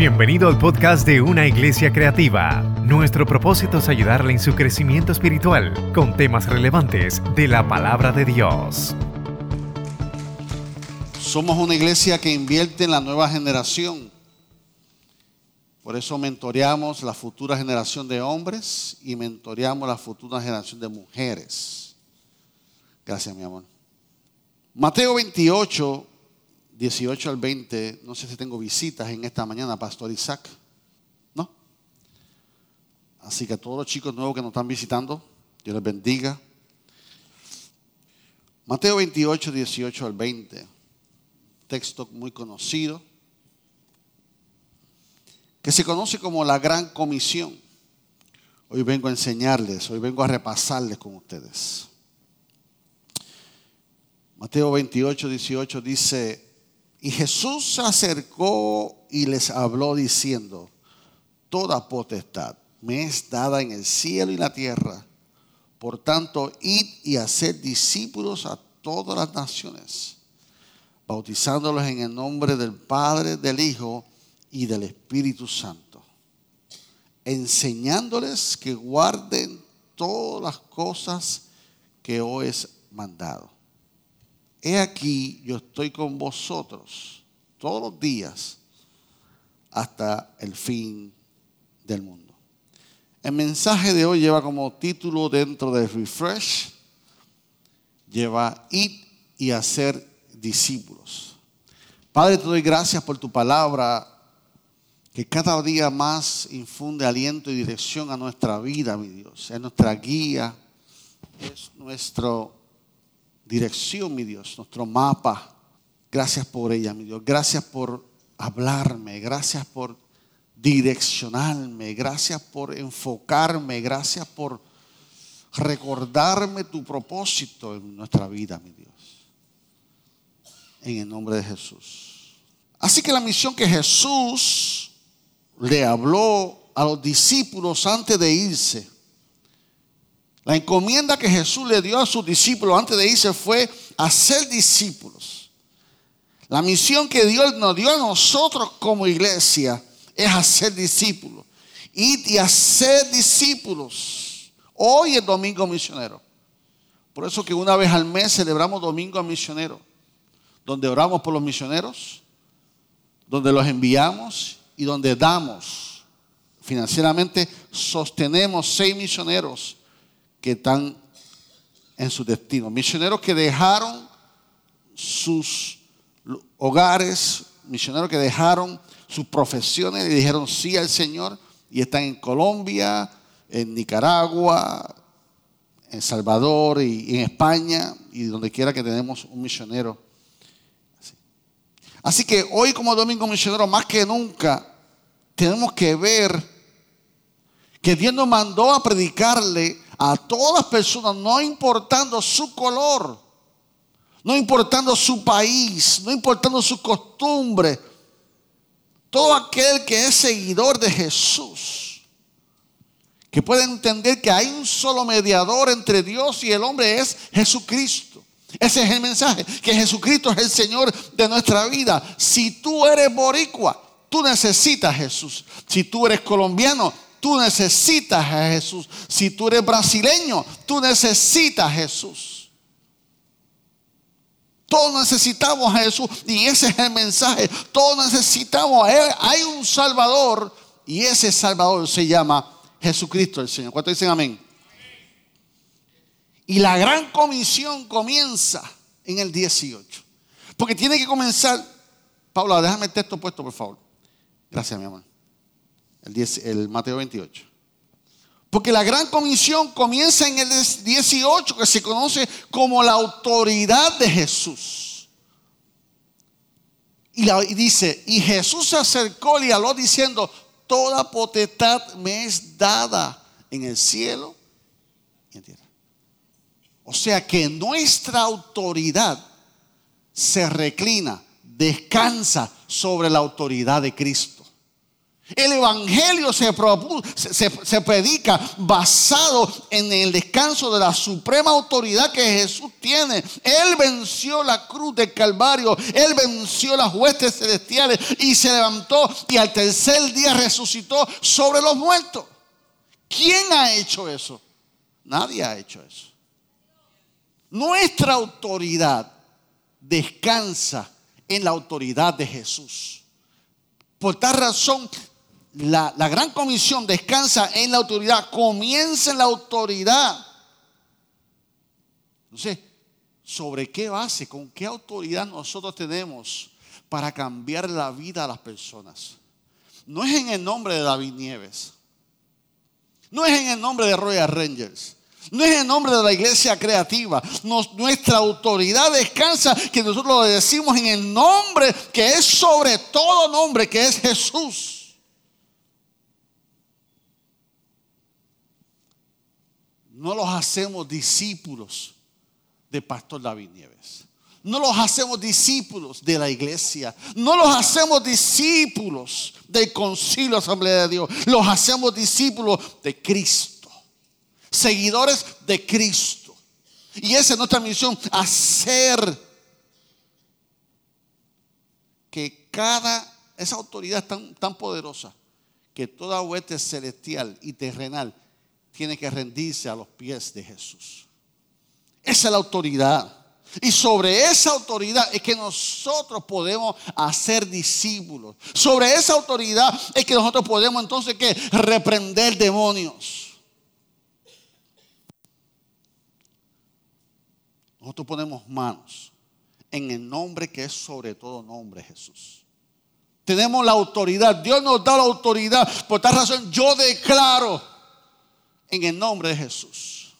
Bienvenido al podcast de Una Iglesia Creativa. Nuestro propósito es ayudarle en su crecimiento espiritual con temas relevantes de la palabra de Dios. Somos una iglesia que invierte en la nueva generación. Por eso mentoreamos la futura generación de hombres y mentoreamos la futura generación de mujeres. Gracias, mi amor. Mateo 28, 18 al 20, no sé si tengo visitas en esta mañana, Pastor Isaac. ¿No? Así que a todos los chicos nuevos que nos están visitando, Dios les bendiga. Mateo 28, 18 al 20, texto muy conocido, que se conoce como la Gran Comisión. Hoy vengo a enseñarles, hoy vengo a repasarles con ustedes. Mateo 28, 18 dice, y Jesús se acercó y les habló diciendo, toda potestad me es dada en el cielo y la tierra. Por tanto, id y haced discípulos a todas las naciones, bautizándolos en el nombre del Padre, del Hijo y del Espíritu Santo, enseñándoles que guarden todas las cosas que os he mandado he aquí, yo estoy con vosotros todos los días hasta el fin del mundo. El mensaje de hoy lleva como título dentro de Refresh, lleva ir y hacer discípulos. Padre, te doy gracias por tu palabra que cada día más infunde aliento y dirección a nuestra vida, mi Dios. Es nuestra guía, es nuestro dirección, mi Dios, nuestro mapa. Gracias por ella, mi Dios. Gracias por hablarme. Gracias por direccionarme. Gracias por enfocarme. Gracias por recordarme tu propósito en nuestra vida, mi Dios. En el nombre de Jesús. Así que la misión que Jesús le habló a los discípulos antes de irse la encomienda que Jesús le dio a sus discípulos antes de irse fue hacer discípulos. La misión que Dios nos dio a nosotros como iglesia es hacer discípulos. Y hacer discípulos. Hoy es Domingo Misionero. Por eso que una vez al mes celebramos Domingo Misionero, donde oramos por los misioneros, donde los enviamos y donde damos financieramente, sostenemos seis misioneros que están en su destino. Misioneros que dejaron sus hogares, misioneros que dejaron sus profesiones y dijeron sí al Señor y están en Colombia, en Nicaragua, en Salvador y en España y donde quiera que tenemos un misionero. Así que hoy como domingo misionero más que nunca tenemos que ver que Dios nos mandó a predicarle a todas personas, no importando su color, no importando su país, no importando su costumbre, todo aquel que es seguidor de Jesús, que puede entender que hay un solo mediador entre Dios y el hombre es Jesucristo. Ese es el mensaje, que Jesucristo es el Señor de nuestra vida. Si tú eres boricua, tú necesitas Jesús. Si tú eres colombiano, Tú necesitas a Jesús. Si tú eres brasileño, tú necesitas a Jesús. Todos necesitamos a Jesús y ese es el mensaje. Todos necesitamos. Hay un Salvador y ese Salvador se llama Jesucristo el Señor. ¿Cuántos dicen amén? Y la gran comisión comienza en el 18. Porque tiene que comenzar. Paula, déjame el texto puesto, por favor. Gracias, mi amor el, Mateo 28. Porque la gran comisión comienza en el 18, que se conoce como la autoridad de Jesús. Y, dice, y Jesús se acercó y habló diciendo, toda potestad me es dada en el cielo y en tierra. O sea que nuestra autoridad se reclina, descansa sobre la autoridad de Cristo. El Evangelio se, predica basado en el descanso de la suprema autoridad que Jesús tiene. Él venció la cruz del Calvario, Él venció las huestes celestiales y se levantó y al tercer día resucitó sobre los muertos. ¿Quién ha hecho eso? Nadie ha hecho eso. Nuestra autoridad descansa en la autoridad de Jesús. Por tal razón, la, gran comisión descansa en la autoridad, comienza en la autoridad. Entonces, ¿sobre qué base, con qué autoridad nosotros tenemos para cambiar la vida a las personas? No es en el nombre de David Nieves, no es en el nombre de Royal Rangers. No es en nombre de la iglesia creativa. nuestra autoridad descansa que nosotros lo decimos en el nombre que es sobre todo nombre, que es Jesús. No los hacemos discípulos de Pastor David Nieves. No los hacemos discípulos de la iglesia. No los hacemos discípulos del concilio Asamblea de Dios. Los hacemos discípulos de Cristo. Seguidores de Cristo. Y esa es nuestra misión, hacer que cada, esa autoridad tan, tan poderosa, que toda hueste celestial y terrenal tiene que rendirse a los pies de Jesús. Esa es la autoridad. Y sobre esa autoridad es que nosotros podemos hacer discípulos. Sobre esa autoridad es que nosotros podemos entonces que reprender demonios. Nosotros ponemos manos en el nombre que es sobre todo nombre Jesús. Tenemos la autoridad. Dios nos da la autoridad. Por tal razón yo declaro en el nombre de Jesús.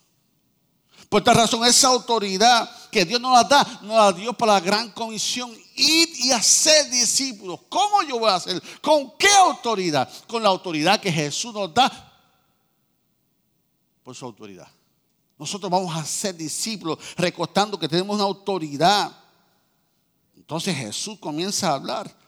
Por esta razón, esa autoridad que Dios nos la da, nos la dio para la gran comisión, ir y hacer discípulos. ¿Cómo yo voy a hacer? ¿Con qué autoridad? Con la autoridad que Jesús nos da por su autoridad. Nosotros vamos a ser discípulos recostando que tenemos una autoridad. Entonces Jesús comienza a hablar.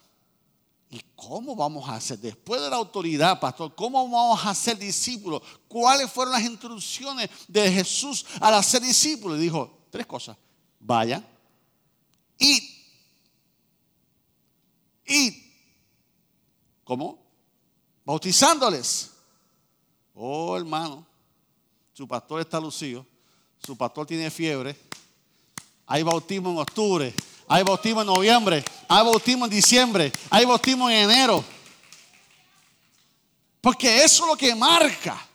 ¿Y cómo vamos a hacer? Después de la autoridad, pastor, ¿cómo vamos a ser discípulos? ¿Cuáles fueron las instrucciones de Jesús al hacer discípulos? Dijo tres cosas. Vayan, id, id. ¿Cómo? Bautizándoles. Oh, hermano, su pastor está lucido, su pastor tiene fiebre, hay bautismo en octubre, hay bautismo en noviembre. Hay bautismo en diciembre. Hay bautismo en enero. Porque eso es lo que marca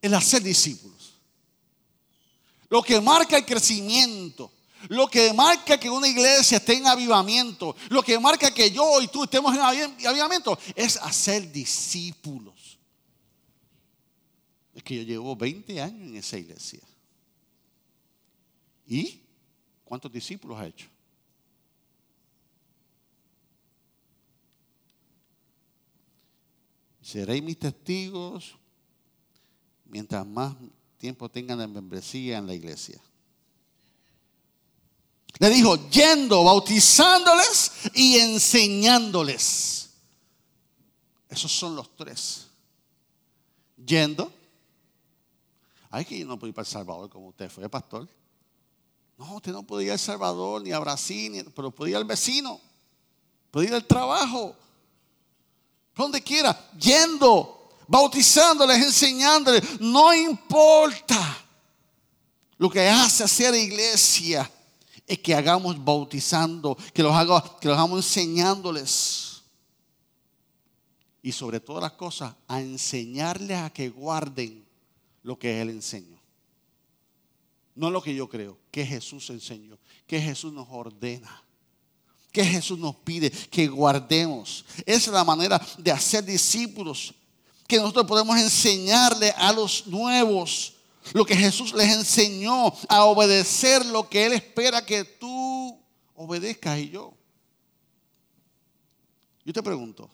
el hacer discípulos. Lo que marca el crecimiento. Lo que marca que una iglesia esté en avivamiento. Lo que marca que yo y tú estemos en avivamiento es hacer discípulos. Es que yo llevo 20 años en esa iglesia. ¿Y? ¿Cuántos discípulos ha hecho? Seréis mis testigos mientras más tiempo tengan de membresía en la iglesia. Le dijo, yendo, bautizándoles y enseñándoles. Esos son los tres. Yendo. Hay que yo no puedo ir para El Salvador como usted fue, pastor. No, usted no podía ir a Salvador, ni a Brasil, pero podía ir al vecino, podía ir al trabajo, donde quiera, yendo, bautizándoles, enseñándoles, no importa. Lo que hace hacer iglesia es que hagamos bautizando, que los, haga, que los hagamos enseñándoles. Y sobre todas las cosas, a enseñarles a que guarden lo que Él enseñó. No lo que yo creo, que Jesús enseñó, que Jesús nos ordena, que Jesús nos pide que guardemos. Esa es la manera de hacer discípulos, que nosotros podemos enseñarle a los nuevos lo que Jesús les enseñó, a obedecer lo que Él espera que tú obedezcas y yo. Yo te pregunto,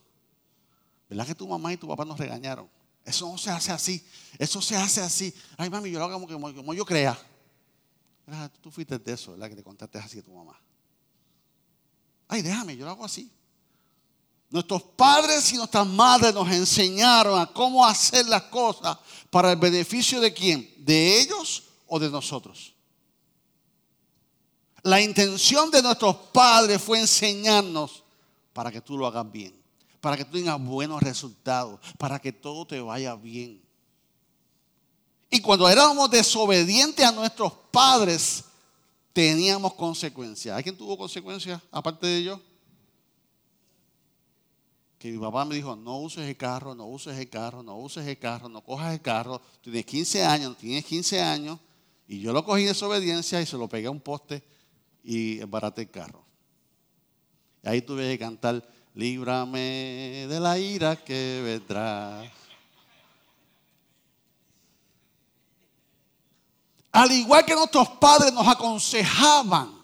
¿verdad que tu mamá y tu papá nos regañaron? Eso no se hace así, eso se hace así. Ay, mami, yo lo hago como, como yo crea. Tú fuiste de eso, ¿verdad? Que te contaste así a tu mamá. Ay, déjame, yo lo hago así. Nuestros padres y nuestras madres nos enseñaron a cómo hacer las cosas para el beneficio de quién, de ellos o de nosotros. La intención de nuestros padres fue enseñarnos para que tú lo hagas bien, para que tú tengas buenos resultados, para que todo te vaya bien. Y cuando éramos desobedientes a nuestros padres, teníamos consecuencias. ¿Hay quien tuvo consecuencias aparte de ellos? Que mi papá me dijo, no uses el carro, no uses el carro, no uses el carro, no cojas el carro. Tienes 15 años, tienes 15 años. Y yo lo cogí de desobediencia y se lo pegué a un poste y embaraté el carro. Ahí tuve que cantar, líbrame de la ira que vendrá. Al igual que nuestros padres nos aconsejaban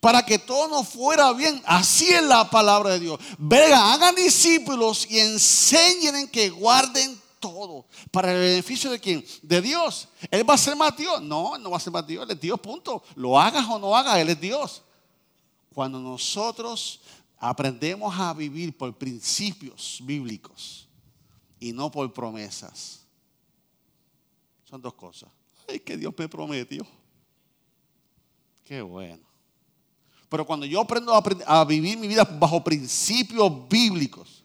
para que todo nos fuera bien, así es la palabra de Dios. Vengan, hagan discípulos y enseñen que guarden todo. ¿Para el beneficio de quién? De Dios. ¿Él va a ser más Dios? No, no va a ser más Dios. Él es Dios, punto. Lo hagas o no hagas, Él es Dios. Cuando nosotros aprendemos a vivir por principios bíblicos y no por promesas, son dos cosas es que Dios me prometió. Qué bueno. Pero cuando yo aprendo a, vivir mi vida bajo principios bíblicos,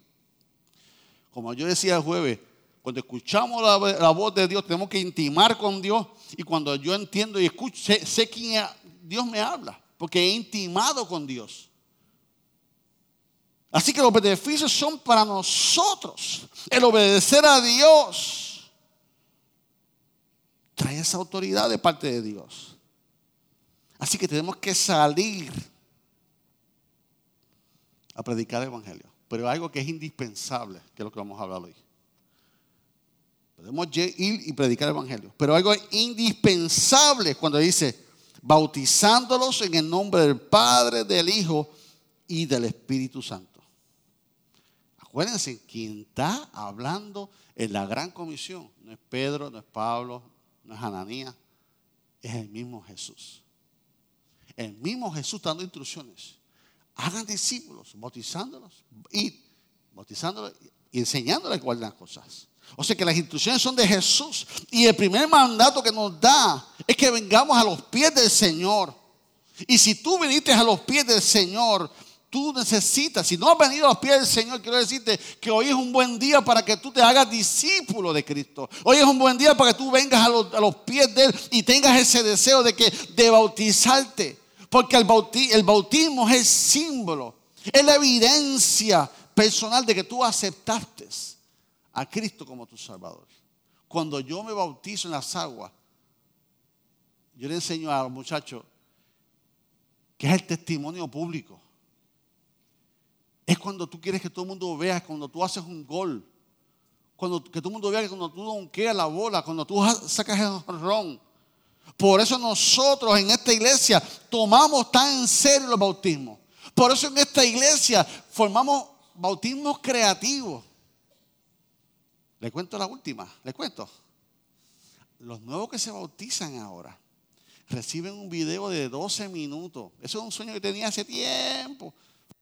como yo decía el jueves, cuando escuchamos la, voz de Dios, tenemos que intimar con Dios. Y cuando yo entiendo y escucho, sé, sé quién Dios me habla, porque he intimado con Dios. Así que los beneficios son para nosotros. El obedecer a Dios trae esa autoridad de parte de Dios. Así que tenemos que salir a predicar el Evangelio. Pero algo que es indispensable, que es lo que vamos a hablar hoy. Podemos ir y predicar el Evangelio. Pero algo indispensable cuando dice, bautizándolos en el nombre del Padre, del Hijo y del Espíritu Santo. Acuérdense, quien está hablando en la gran comisión no es Pedro, no es Pablo, no es Ananías, es el mismo Jesús. El mismo Jesús dando instrucciones. Hagan discípulos, bautizándolos y bautizándolos y enseñándoles cuáles las cosas. O sea que las instrucciones son de Jesús. Y el primer mandato que nos da es que vengamos a los pies del Señor. Y si tú viniste a los pies del Señor, tú necesitas, si no has venido a los pies del Señor, quiero decirte que hoy es un buen día para que tú te hagas discípulo de Cristo. Hoy es un buen día para que tú vengas a los, pies de Él y tengas ese deseo de, que, de bautizarte. Porque el, el bautismo es el símbolo, es la evidencia personal de que tú aceptaste a Cristo como tu Salvador. Cuando yo me bautizo en las aguas, yo le enseño a los muchachos que es el testimonio público. Es cuando tú quieres que todo el mundo vea, cuando tú haces un gol. Cuando, que todo el mundo vea que cuando tú donkeas la bola, cuando tú sacas el ron. Por eso nosotros en esta iglesia tomamos tan en serio los bautismos. Por eso en esta iglesia formamos bautismos creativos. Le cuento la última, le cuento. Los nuevos que se bautizan ahora reciben un video de 12 minutos. Eso es un sueño que tenía hace tiempo.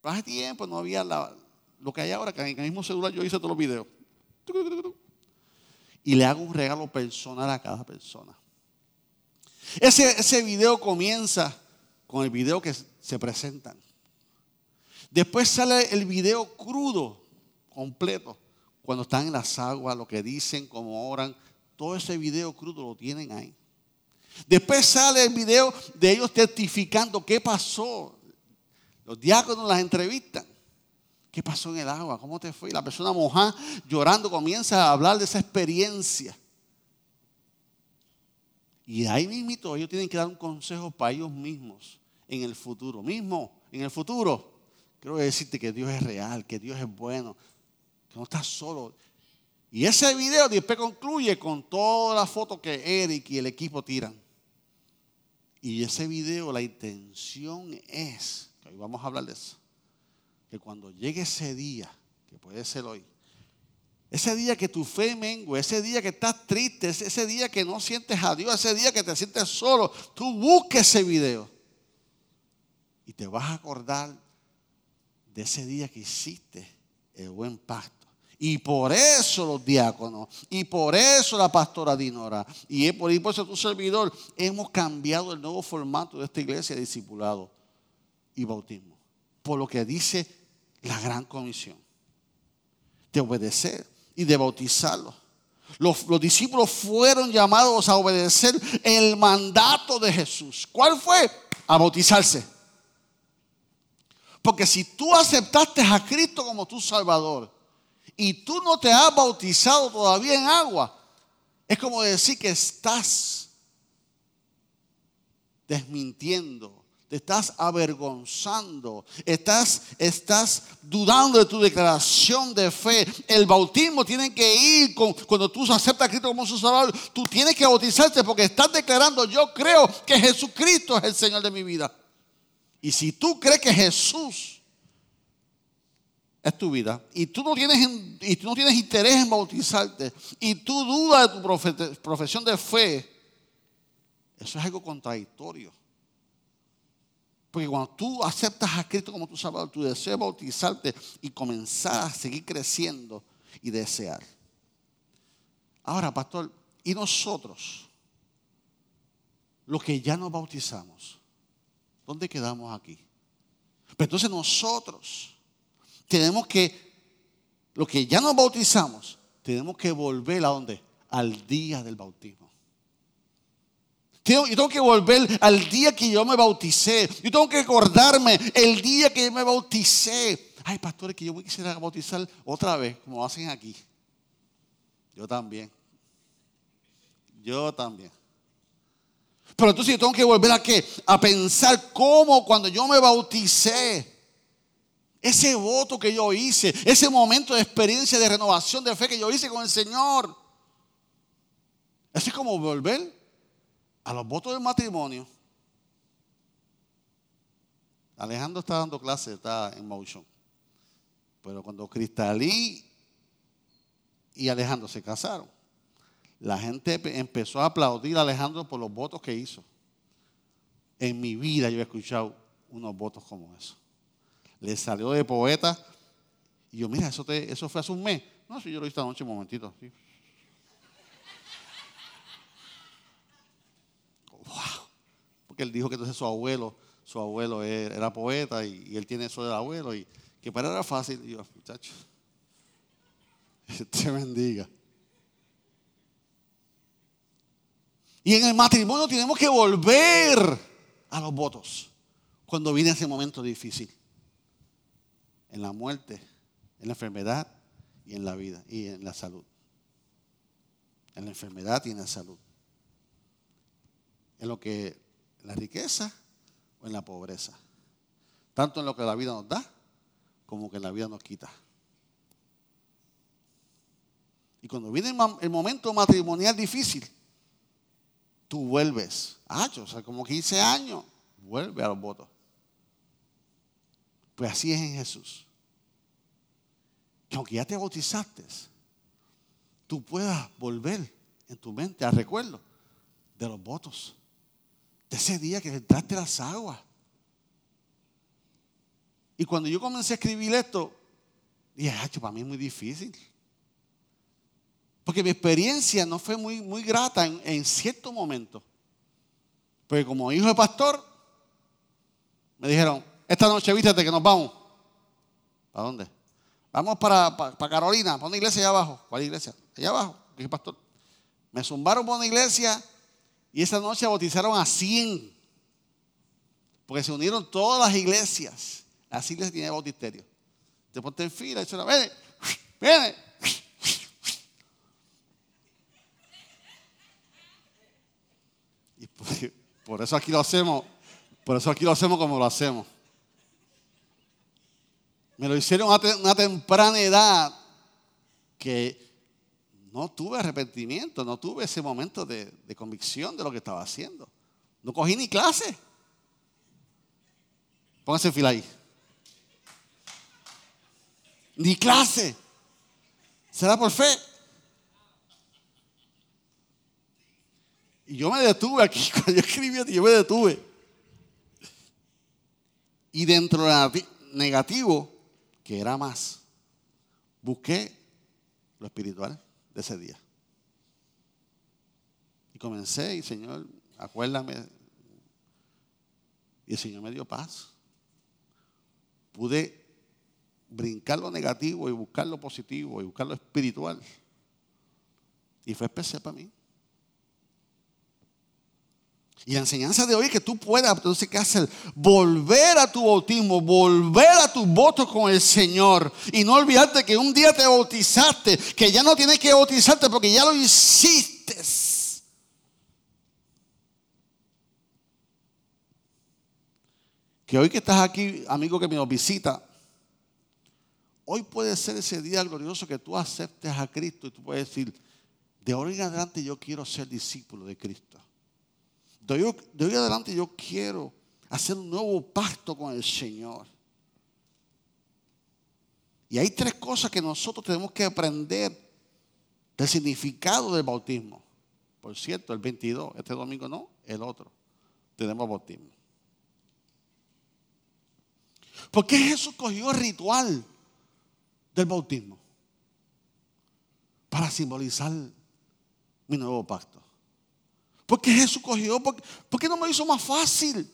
Hace tiempo no había lo que hay ahora, que en el mismo celular yo hice todos los videos. Y le hago un regalo personal a cada persona. Ese, ese video comienza con el video que se presentan. Después sale el video crudo, completo, cuando están en las aguas, lo que dicen, cómo oran. Todo ese video crudo lo tienen ahí. Después sale el video de ellos testificando qué pasó, los diáconos las entrevistan. ¿Qué pasó en el agua? ¿Cómo te fue? La persona mojada, llorando, comienza a hablar de esa experiencia. Y ahí mismo ellos tienen que dar un consejo para ellos mismos en el futuro. Mismo, en el futuro. Quiero decirte que Dios es real, que Dios es bueno, que no estás solo. Y ese video después concluye con todas las fotos que Eric y el equipo tiran. Y ese video, la intención es y vamos a hablar de eso, que cuando llegue ese día, que puede ser hoy, ese día que tu fe mengue, ese día que estás triste, ese día que no sientes a Dios, ese día que te sientes solo, tú busques ese video y te vas a acordar de ese día que hiciste el buen pacto. Y por eso los diáconos, y por eso la pastora Dinora, y por, eso tu servidor, hemos cambiado el nuevo formato de esta iglesia de discipulado y bautismo. Por lo que dice la gran comisión de obedecer y de bautizarlos. Los, los, discípulos fueron llamados a obedecer el mandato de Jesús. ¿Cuál fue? A bautizarse. Porque si tú aceptaste a Cristo como tu Salvador y tú no te has bautizado todavía en agua, es como decir que estás desmintiendo te estás avergonzando, estás, estás dudando de tu declaración de fe. El bautismo tiene que ir con, cuando tú aceptas a Cristo como su Salvador. Tú tienes que bautizarte porque estás declarando, yo creo que Jesucristo es el Señor de mi vida. Y si tú crees que Jesús es tu vida y tú no tienes, y tú no tienes interés en bautizarte y tú dudas de tu profesión de fe, eso es algo contradictorio. Porque cuando tú aceptas a Cristo como tu Salvador, tú deseas bautizarte y comenzar a seguir creciendo y desear. Ahora, pastor, ¿y nosotros? Los que ya nos bautizamos, ¿dónde quedamos aquí? Pero entonces nosotros tenemos que, los que ya nos bautizamos, tenemos que volver a dónde? Al día del bautismo. Yo tengo que volver al día que yo me bauticé. Yo tengo que acordarme el día que me bauticé. Ay, pastores, que yo quisiera bautizar otra vez, como hacen aquí. Yo también. Yo también. Pero entonces yo tengo que volver a qué? A pensar cómo cuando yo me bauticé, ese voto que yo hice, ese momento de experiencia de renovación de fe que yo hice con el Señor. Así como volver a los votos del matrimonio, Alejandro está dando clase, está en motion. Pero cuando Cristalí y Alejandro se casaron, la gente empezó a aplaudir a Alejandro por los votos que hizo. En mi vida yo he escuchado unos votos como eso. Le salió de poeta y yo, mira, eso, eso fue hace un mes. No, si yo lo hice esta noche un momentito. Porque él dijo que entonces su abuelo, su abuelo era poeta y, él tiene eso del abuelo y que para él era fácil. Y yo, muchacho, te bendiga. Y en el matrimonio tenemos que volver a los votos cuando viene ese momento difícil. En la muerte, en la enfermedad y en la vida y en la salud. En la enfermedad y en la salud. En lo que en la riqueza o en la pobreza. Tanto en lo que la vida nos da como que la vida nos quita. Y cuando viene el momento matrimonial difícil, tú vuelves. Ah, o sea, como 15 años, vuelve a los votos. Pues así es en Jesús. Que aunque ya te bautizaste, tú puedas volver en tu mente al recuerdo de los votos ese día que entraste las aguas. Y cuando yo comencé a escribir esto, dije, para mí es muy difícil. Porque mi experiencia no fue muy, muy grata en, cierto momento. Porque como hijo de pastor, me dijeron, esta noche vístete que nos vamos. ¿Para dónde? Vamos para, para, Carolina, para una iglesia allá abajo. ¿Cuál iglesia? Allá abajo, que pastor. Me zumbaron por una iglesia y esa noche bautizaron a 100. Porque se unieron todas las iglesias. Las iglesias tienen bautisterio. Te pones en fila y suena, ven, ven. Y por, eso aquí lo hacemos, por eso aquí lo hacemos como lo hacemos. Me lo hicieron a una temprana edad que no tuve arrepentimiento, no tuve ese momento de, convicción de lo que estaba haciendo. No cogí ni clase. Pónganse fila ahí. Ni clase. Será por fe. Y yo me detuve aquí, cuando yo escribí, yo me detuve. Y dentro de negativo, que era más, busqué lo espiritual de ese día. Y comencé, y Señor, acuérdame. Y el Señor me dio paz. Pude brincar lo negativo y buscar lo positivo y buscar lo espiritual. Y fue especial para mí. Y la enseñanza de hoy es que tú puedas, entonces, ¿qué hacer? Volver a tu bautismo, volver a tus votos con el Señor. Y no olvidarte que un día te bautizaste, que ya no tienes que bautizarte porque ya lo hiciste. Que hoy que estás aquí, amigo que me visita, hoy puede ser ese día glorioso que tú aceptes a Cristo y tú puedes decir, de hoy en adelante yo quiero ser discípulo de Cristo. De hoy, de adelante yo quiero hacer un nuevo pacto con el Señor. Y hay tres cosas que nosotros tenemos que aprender del significado del bautismo. Por cierto, el 22, este domingo no, el otro, tenemos bautismo. ¿Por qué Jesús cogió el ritual del bautismo? Para simbolizar mi nuevo pacto. ¿Por qué Jesús cogió? ¿Por, qué no me hizo más fácil?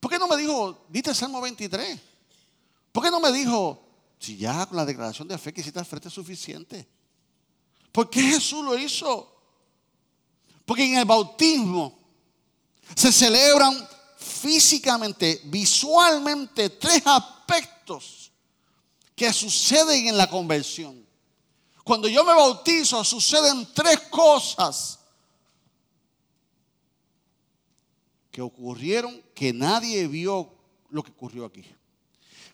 ¿Por qué no me dijo, dite el Salmo 23? ¿Por qué no me dijo, si ya con la declaración de fe que hiciste frente es suficiente? ¿Por qué Jesús lo hizo? Porque en el bautismo se celebran físicamente, visualmente, tres aspectos que suceden en la conversión. Cuando yo me bautizo, suceden tres cosas que ocurrieron que nadie vio lo que ocurrió aquí.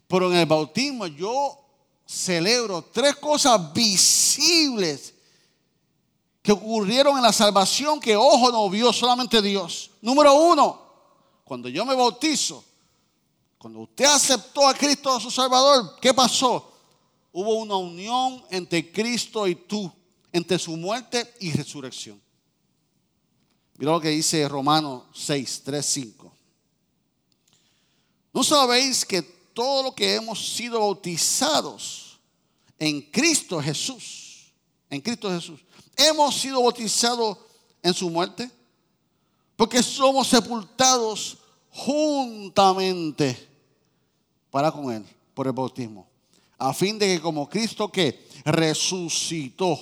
Pero en el bautismo yo celebro tres cosas visibles que ocurrieron en la salvación que ojo no vio, solamente Dios. Número uno, cuando yo me bautizo, cuando usted aceptó a Cristo a su Salvador, ¿qué pasó? Hubo una unión entre Cristo y tú, entre su muerte y resurrección. Mira lo que dice Romanos 6, 3, 5. ¿No sabéis que todo lo que hemos sido bautizados en Cristo Jesús, en Cristo Jesús, hemos sido bautizados en su muerte? Porque somos sepultados juntamente para con Él por el bautismo. A fin de que como Cristo que resucitó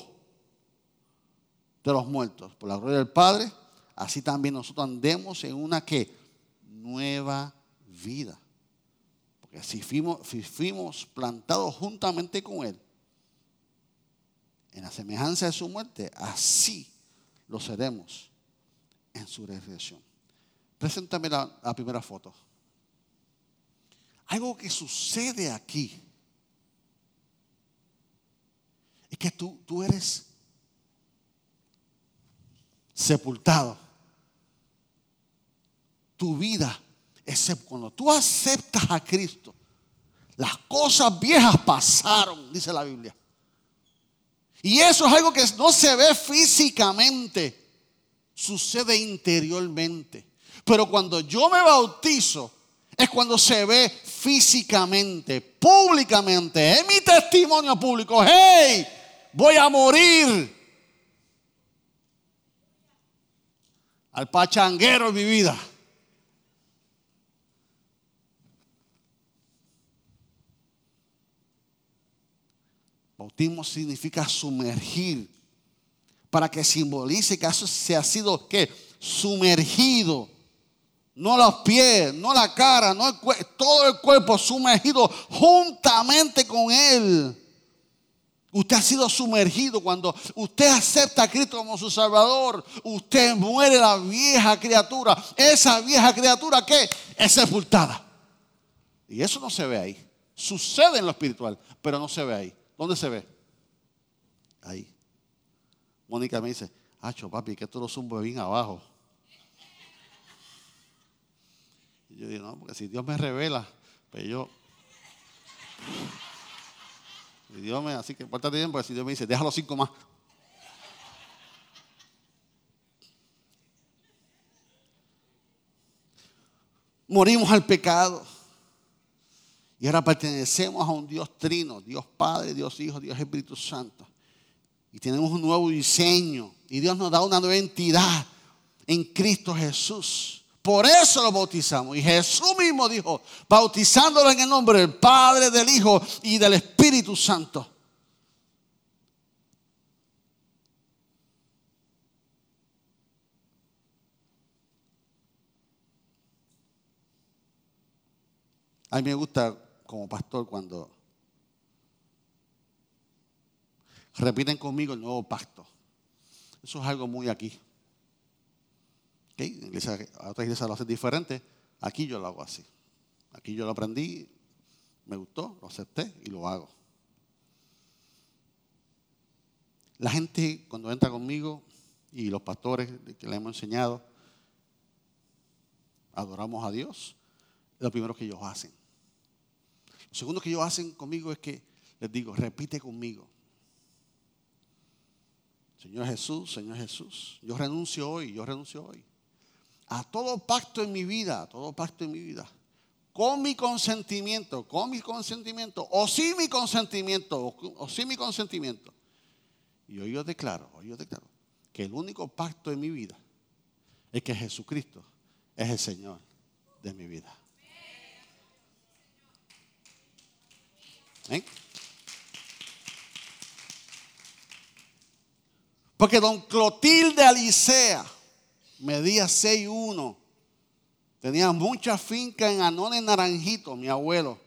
de los muertos por la gloria del Padre, así también nosotros andemos en una que nueva vida. Porque si fuimos, plantados juntamente con Él, en la semejanza de su muerte, así lo seremos en su resurrección. Preséntame la, la primera foto. Algo que sucede aquí es que tú, tú eres sepultado tu vida, excepto cuando tú aceptas a Cristo, las cosas viejas pasaron, dice la Biblia. Y eso es algo que no se ve físicamente, sucede interiormente. Pero cuando yo me bautizo, es cuando se ve físicamente, públicamente, en mi testimonio público. Hey, voy a morir al pachanguero en mi vida. Bautismo significa sumergir. Para que simbolice que eso se ha sido sumergido. No los pies, no la cara, no todo el cuerpo sumergido juntamente con Él. Usted ha sido sumergido cuando usted acepta a Cristo como su Salvador. Usted muere la vieja criatura. Esa vieja criatura que es sepultada. Y eso no se ve ahí. Sucede en lo espiritual, pero no se ve ahí. ¿Dónde se ve? Ahí. Mónica me dice, Hacho, papi, que esto lo zumbo bien abajo. Y yo digo, no, porque si Dios me revela, pues yo. Y Dios me, así que pórtate bien, porque si Dios me dice, déjalo cinco más. Morimos al pecado. Y ahora pertenecemos a un Dios trino, Dios Padre, Dios Hijo, Dios Espíritu Santo. Y tenemos un nuevo diseño. Y Dios nos da una nueva entidad en Cristo Jesús. Por eso lo bautizamos. Y Jesús mismo dijo, bautizándolo en el nombre del Padre, del Hijo y del Espíritu Santo. A mí me gusta como pastor cuando repiten conmigo el nuevo pacto. Eso es algo muy aquí. ¿Okay? Iglesia, otras iglesias lo hacen diferente. Aquí yo lo hago así. Aquí yo lo aprendí, me gustó, lo acepté y lo hago. La gente cuando entra conmigo y los pastores que le hemos enseñado, adoramos a Dios, lo primero que ellos hacen. Lo segundo que ellos hacen conmigo es que les digo, repite conmigo. Señor Jesús, Señor Jesús, yo renuncio hoy, yo renuncio hoy. A todo pacto en mi vida, a todo pacto en mi vida. Con mi consentimiento, con mi consentimiento, o sin mi consentimiento, o, sin mi consentimiento. Y hoy yo declaro, hoy yo declaro, que el único pacto en mi vida es que Jesucristo es el Señor de mi vida. ¿Eh? Porque don Clotilde Alicea medía 6'1. Tenía mucha finca en Anones Naranjito, mi abuelo.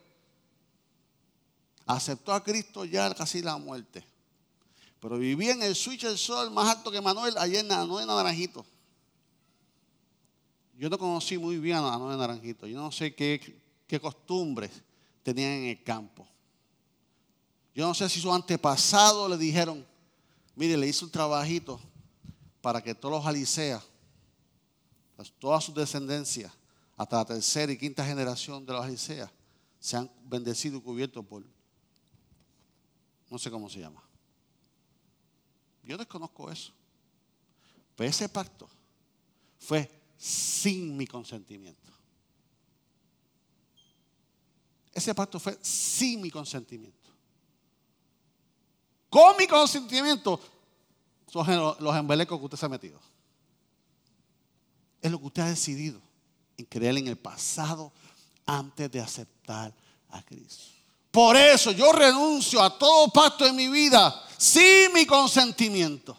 Aceptó a Cristo ya casi la muerte. Pero vivía en el switch del sol más alto que Manuel, allá en Anones Naranjito. Yo no conocí muy bien a Anones Naranjito. Yo no sé qué costumbres tenían en el campo. Yo no sé si su antepasado le dijeron, mire, le hice un trabajito para que todos los aliceas, pues, toda su descendencia, hasta la tercera y quinta generación de los aliceas, sean bendecidos y cubiertos por, no sé cómo se llama. Yo desconozco eso. Pero ese pacto fue sin mi consentimiento. Ese pacto fue sin mi consentimiento con mi consentimiento, son los embelecos que usted se ha metido. Es lo que usted ha decidido en creer en el pasado antes de aceptar a Cristo. Por eso yo renuncio a todo pacto en mi vida sin mi consentimiento.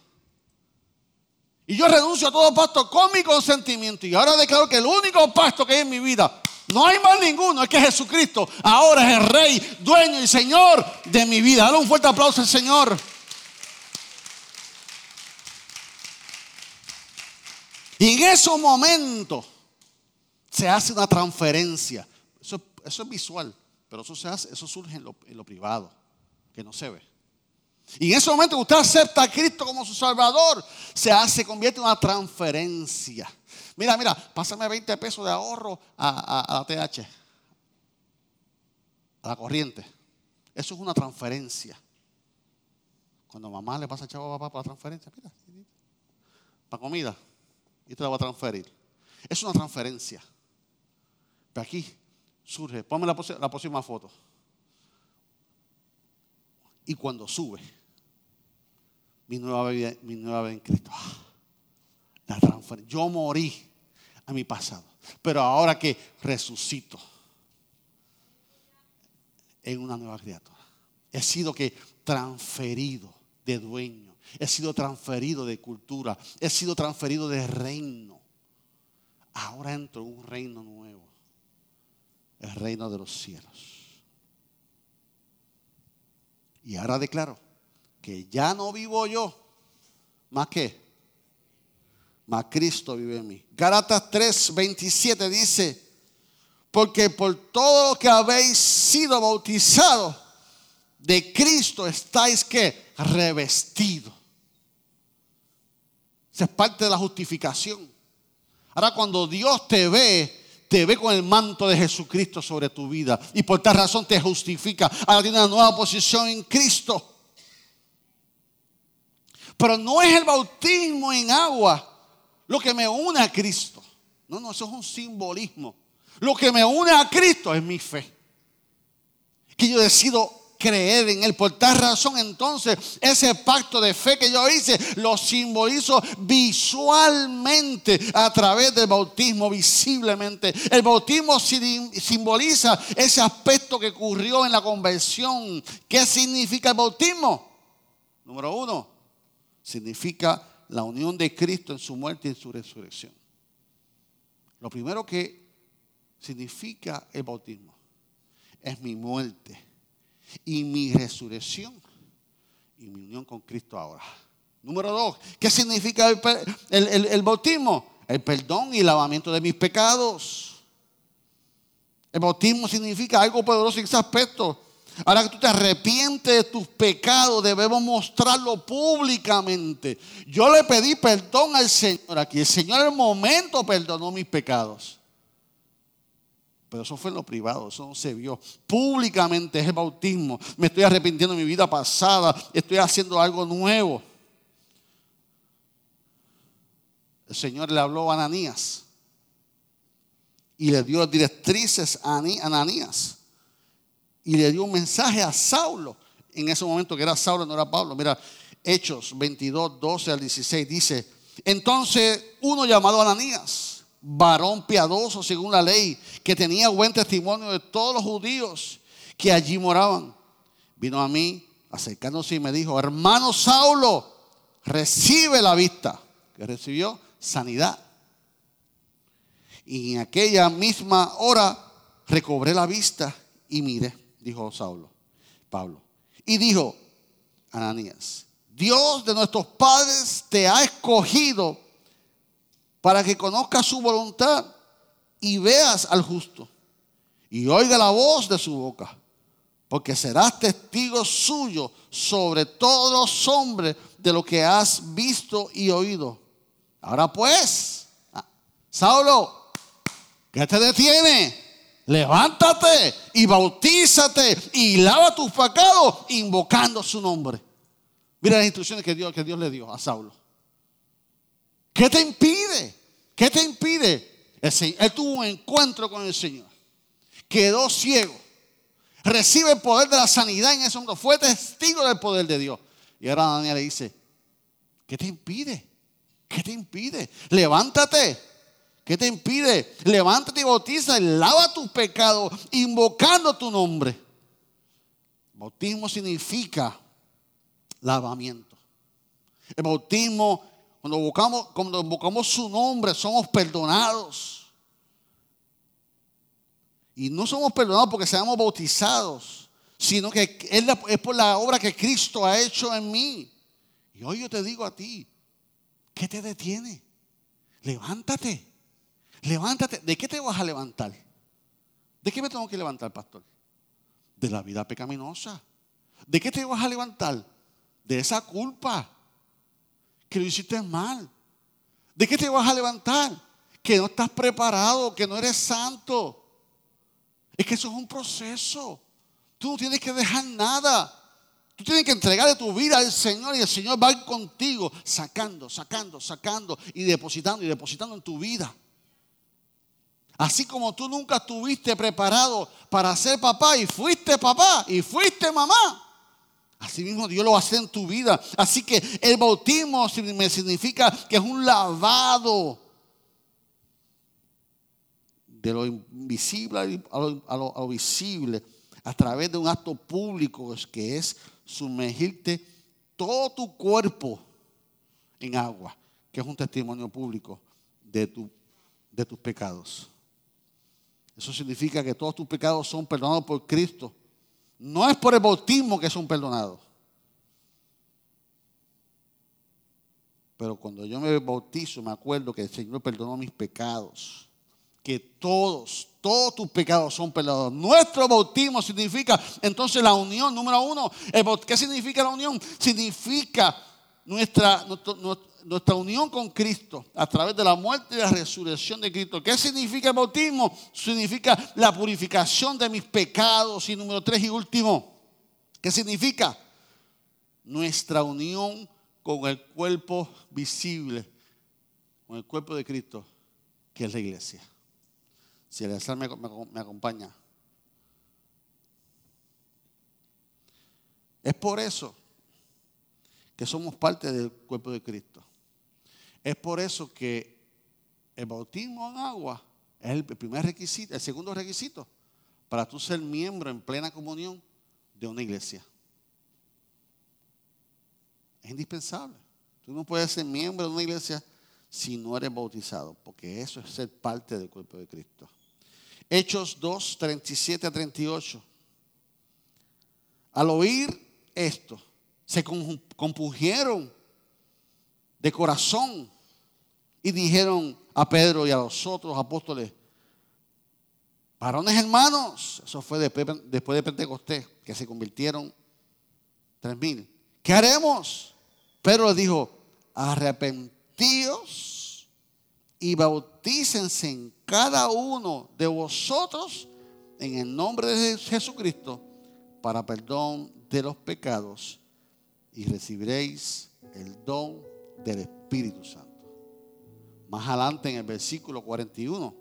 Y yo renuncio a todo pacto con mi consentimiento. Y ahora declaro que el único pacto que hay en mi vida no hay más ninguno, es que Jesucristo ahora es el Rey, dueño y Señor de mi vida. Dale un fuerte aplauso al Señor. Y en esos momentos se hace una transferencia. Eso, es visual, pero eso, se surge en lo, privado, que no se ve. Y en ese momento que usted acepta a Cristo como su Salvador, se hace, convierte en una transferencia. Mira, mira, pásame 20 pesos de ahorro a, la TH, a la corriente. Eso es una transferencia. Cuando mamá le pasa a chavo a papá para la transferencia, mira, para comida, y te la va a transferir. Es una transferencia. Pero aquí surge, ponme la, próxima foto. Y cuando sube, mi nueva vida, mi nueva vida en Cristo. Yo morí a mi pasado. Pero ahora que resucito en una nueva criatura. He sido que transferido de dueño. He sido transferido de cultura. He sido transferido de reino. Ahora entro en un reino nuevo. El reino de los cielos. Y ahora declaro que ya no vivo yo. Más que mas Cristo vive en mí. Galatas 3, 27 dice, porque por todo lo que habéis sido bautizados, de Cristo estáis que revestido. Esa es parte de la justificación. Ahora cuando Dios te ve, te ve con el manto de Jesucristo sobre tu vida. Y por tal razón te justifica. Ahora tiene una nueva posición en Cristo. Pero no es el bautismo en agua lo que me une a Cristo. No, no, eso es un simbolismo. Lo que me une a Cristo es mi fe. Que yo decido creer en Él. Por tal razón, entonces, ese pacto de fe que yo hice lo simbolizo visualmente a través del bautismo, visiblemente. El bautismo simboliza ese aspecto que ocurrió en la conversión. ¿Qué significa el bautismo? Número uno, significa la unión de Cristo en su muerte y en su resurrección. Lo primero que significa el bautismo es mi muerte y mi resurrección y mi unión con Cristo ahora. Número dos, ¿qué significa el, bautismo? El perdón y el lavamiento de mis pecados. El bautismo significa algo poderoso en ese aspecto. Ahora que tú te arrepientes de tus pecados, debemos mostrarlo públicamente. Yo le pedí perdón al Señor aquí. El Señor en el momento perdonó mis pecados. Pero eso fue en lo privado, eso no se vio. Públicamente es el bautismo. Me estoy arrepintiendo de mi vida pasada. Estoy haciendo algo nuevo. El Señor le habló a Ananías y le dio directrices a Ananías y le dio un mensaje a Saulo. En ese momento que era Saulo, no era Pablo. Mira, Hechos 22, 12 al 16 dice, entonces uno llamado Ananías varón piadoso según la ley, que tenía buen testimonio de todos los judíos que allí moraban. Vino a mí, acercándose y me dijo, hermano Saulo, recibe la vista, que recibió sanidad. Y en aquella misma hora recobré la vista y mire, dijo Saulo, Pablo. Y dijo, Ananías, Dios de nuestros padres te ha escogido para que conozcas su voluntad y veas al justo y oiga la voz de su boca, porque serás testigo suyo sobre todos los hombres de lo que has visto y oído. Ahora pues, ah, Saulo, ¿qué te detiene? Levántate y bautízate y lava tus pecados invocando su nombre. Mira las instrucciones que Dios, le dio a Saulo. ¿Qué te impide? ¿Qué te impide? Él tuvo un encuentro con el Señor. Quedó ciego. Recibe el poder de la sanidad en ese momento. Fue testigo del poder de Dios. Y ahora Daniel le dice, ¿qué te impide? ¿Qué te impide? Levántate. ¿Qué te impide? Levántate y bautiza lava tus pecados invocando tu nombre. Bautismo significa lavamiento. El bautismo cuando invocamos, cuando su nombre, somos perdonados. Y no somos perdonados porque seamos bautizados, sino que es por la obra que Cristo ha hecho en mí. Y hoy yo te digo a ti, ¿qué te detiene? Levántate, levántate. ¿De qué te vas a levantar? ¿De qué me tengo que levantar, pastor? De la vida pecaminosa. ¿De qué te vas a levantar? De esa culpa que lo hiciste mal. ¿De qué te vas a levantar? Que no estás preparado, que no eres santo. Es que eso es un proceso. Tú no tienes que dejar nada. Tú tienes que entregarle tu vida al Señor y el Señor va contigo sacando, sacando, sacando y depositando y depositando en tu vida. Así como tú nunca estuviste preparado para ser papá y fuiste papá y fuiste mamá. Así mismo Dios lo hace en tu vida. Así que el bautismo me significa que es un lavado de lo invisible a lo, visible a través de un acto público que es sumergirte todo tu cuerpo en agua, que es un testimonio público de, tu, de tus pecados. Eso significa que todos tus pecados son perdonados por Cristo no es por el bautismo que son perdonados. Pero cuando yo me bautizo, me acuerdo que el Señor perdonó mis pecados. Que todos, todos tus pecados son perdonados. Nuestro bautismo significa entonces la unión, número uno. ¿Qué significa la unión? Significa nuestra, nuestra unión con Cristo a través de la muerte y la resurrección de Cristo. ¿Qué significa el bautismo? Significa la purificación de mis pecados. Y número tres y último, ¿qué significa? Nuestra unión con el cuerpo visible, con el cuerpo de Cristo, que es la iglesia. Si el me, me acompaña. por eso que somos parte del cuerpo de Cristo. Es por eso que el bautismo en agua es el primer requisito, el segundo requisito para tú ser miembro en plena comunión de una iglesia. Es indispensable. Tú no puedes ser miembro de una iglesia si no eres bautizado, porque eso es ser parte del cuerpo de Cristo. Hechos 2, 37 a 38. Al oír esto, se compugieron de corazón y dijeron a Pedro y a los otros apóstoles, varones hermanos, eso fue después, de Pentecostés, que se convirtieron tres mil. ¿Qué haremos? Pedro les dijo, arrepentíos y bautícense en cada uno de vosotros en el nombre de Jesucristo para perdón de los pecados y recibiréis el don del Espíritu Santo. Más adelante en el versículo 41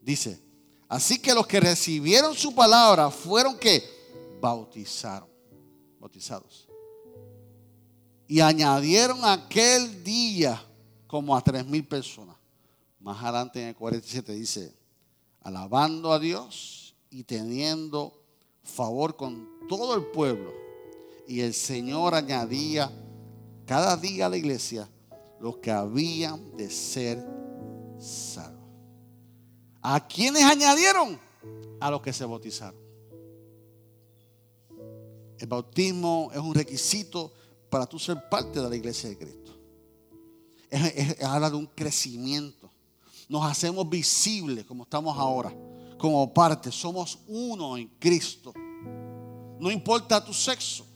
dice, así que los que recibieron su palabra fueron que bautizaron, bautizados. Y añadieron aquel día como a tres mil personas. Más adelante en el 47 dice, alabando a Dios y teniendo favor con todo el pueblo. Y el Señor añadía cada día a la iglesia los que habían de ser salvos. ¿A quiénes añadieron? A los que se bautizaron. El bautismo es un requisito para tú ser parte de la iglesia de Cristo. habla de un crecimiento. Nos hacemos visibles como estamos ahora, como parte. Somos uno en Cristo. No importa tu sexo,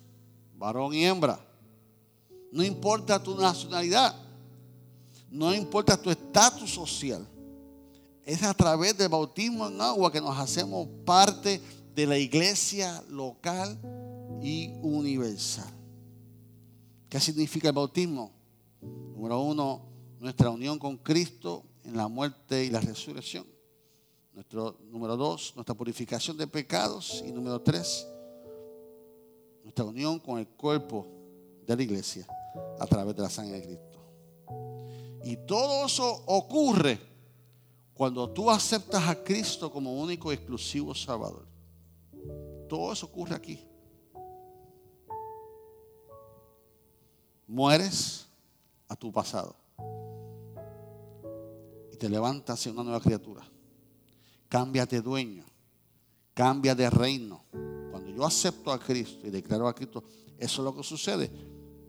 varón y hembra. No importa tu nacionalidad. No importa tu estatus social. Es a través del bautismo en agua que nos hacemos parte de la iglesia local y universal. ¿Qué significa el bautismo? Número uno, nuestra unión con Cristo en la muerte y la resurrección. Nuestro, número dos, nuestra purificación de pecados. Y número tres, nuestra unión con el cuerpo de la iglesia a través de la sangre de Cristo. Y todo eso ocurre cuando tú aceptas a Cristo como único y exclusivo Salvador. Todo eso ocurre aquí. Mueres a tu pasado y te levantas en una nueva criatura. Cámbiate dueño, cambia de reino. Cuando yo acepto a Cristo y declaro a Cristo, eso es lo que sucede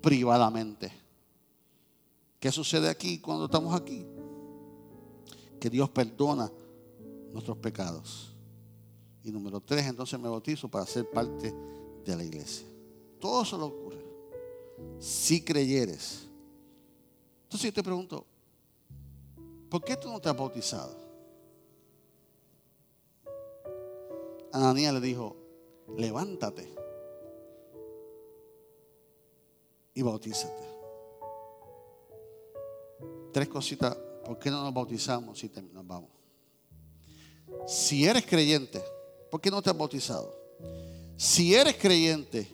privadamente. ¿Qué sucede aquí cuando estamos aquí? Que Dios perdona nuestros pecados. Y número tres, entonces me bautizo para ser parte de la iglesia. Todo eso lo ocurre. Si creyeres. Entonces yo te pregunto, ¿por qué tú no te has bautizado? Ananías le dijo, levántate y bautízate tres cositas. ¿Por qué no nos bautizamos si nos vamos? Si eres creyente, ¿por qué no te has bautizado? Si eres creyente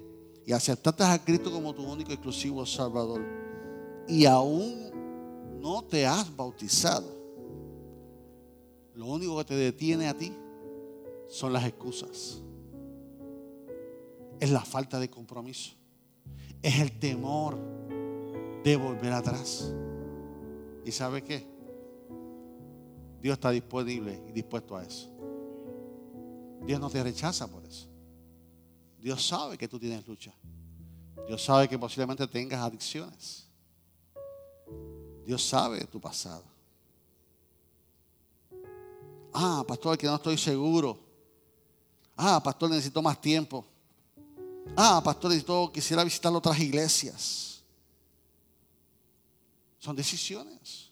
y aceptaste a Cristo como tu único exclusivo Salvador y aún no te has bautizado, lo único que te detiene a ti son las excusas. Es la falta de compromiso. Es el temor de volver atrás. ¿Y sabe qué? Dios está disponible y dispuesto a eso. Dios no te rechaza por eso. Dios sabe que tú tienes lucha. Dios sabe que posiblemente tengas adicciones. Dios sabe tu pasado. Ah, pastor, que no estoy seguro. Ah, pastor, necesito más tiempo. Ah, pastor, necesito, quisiera visitar otras iglesias. Son decisiones.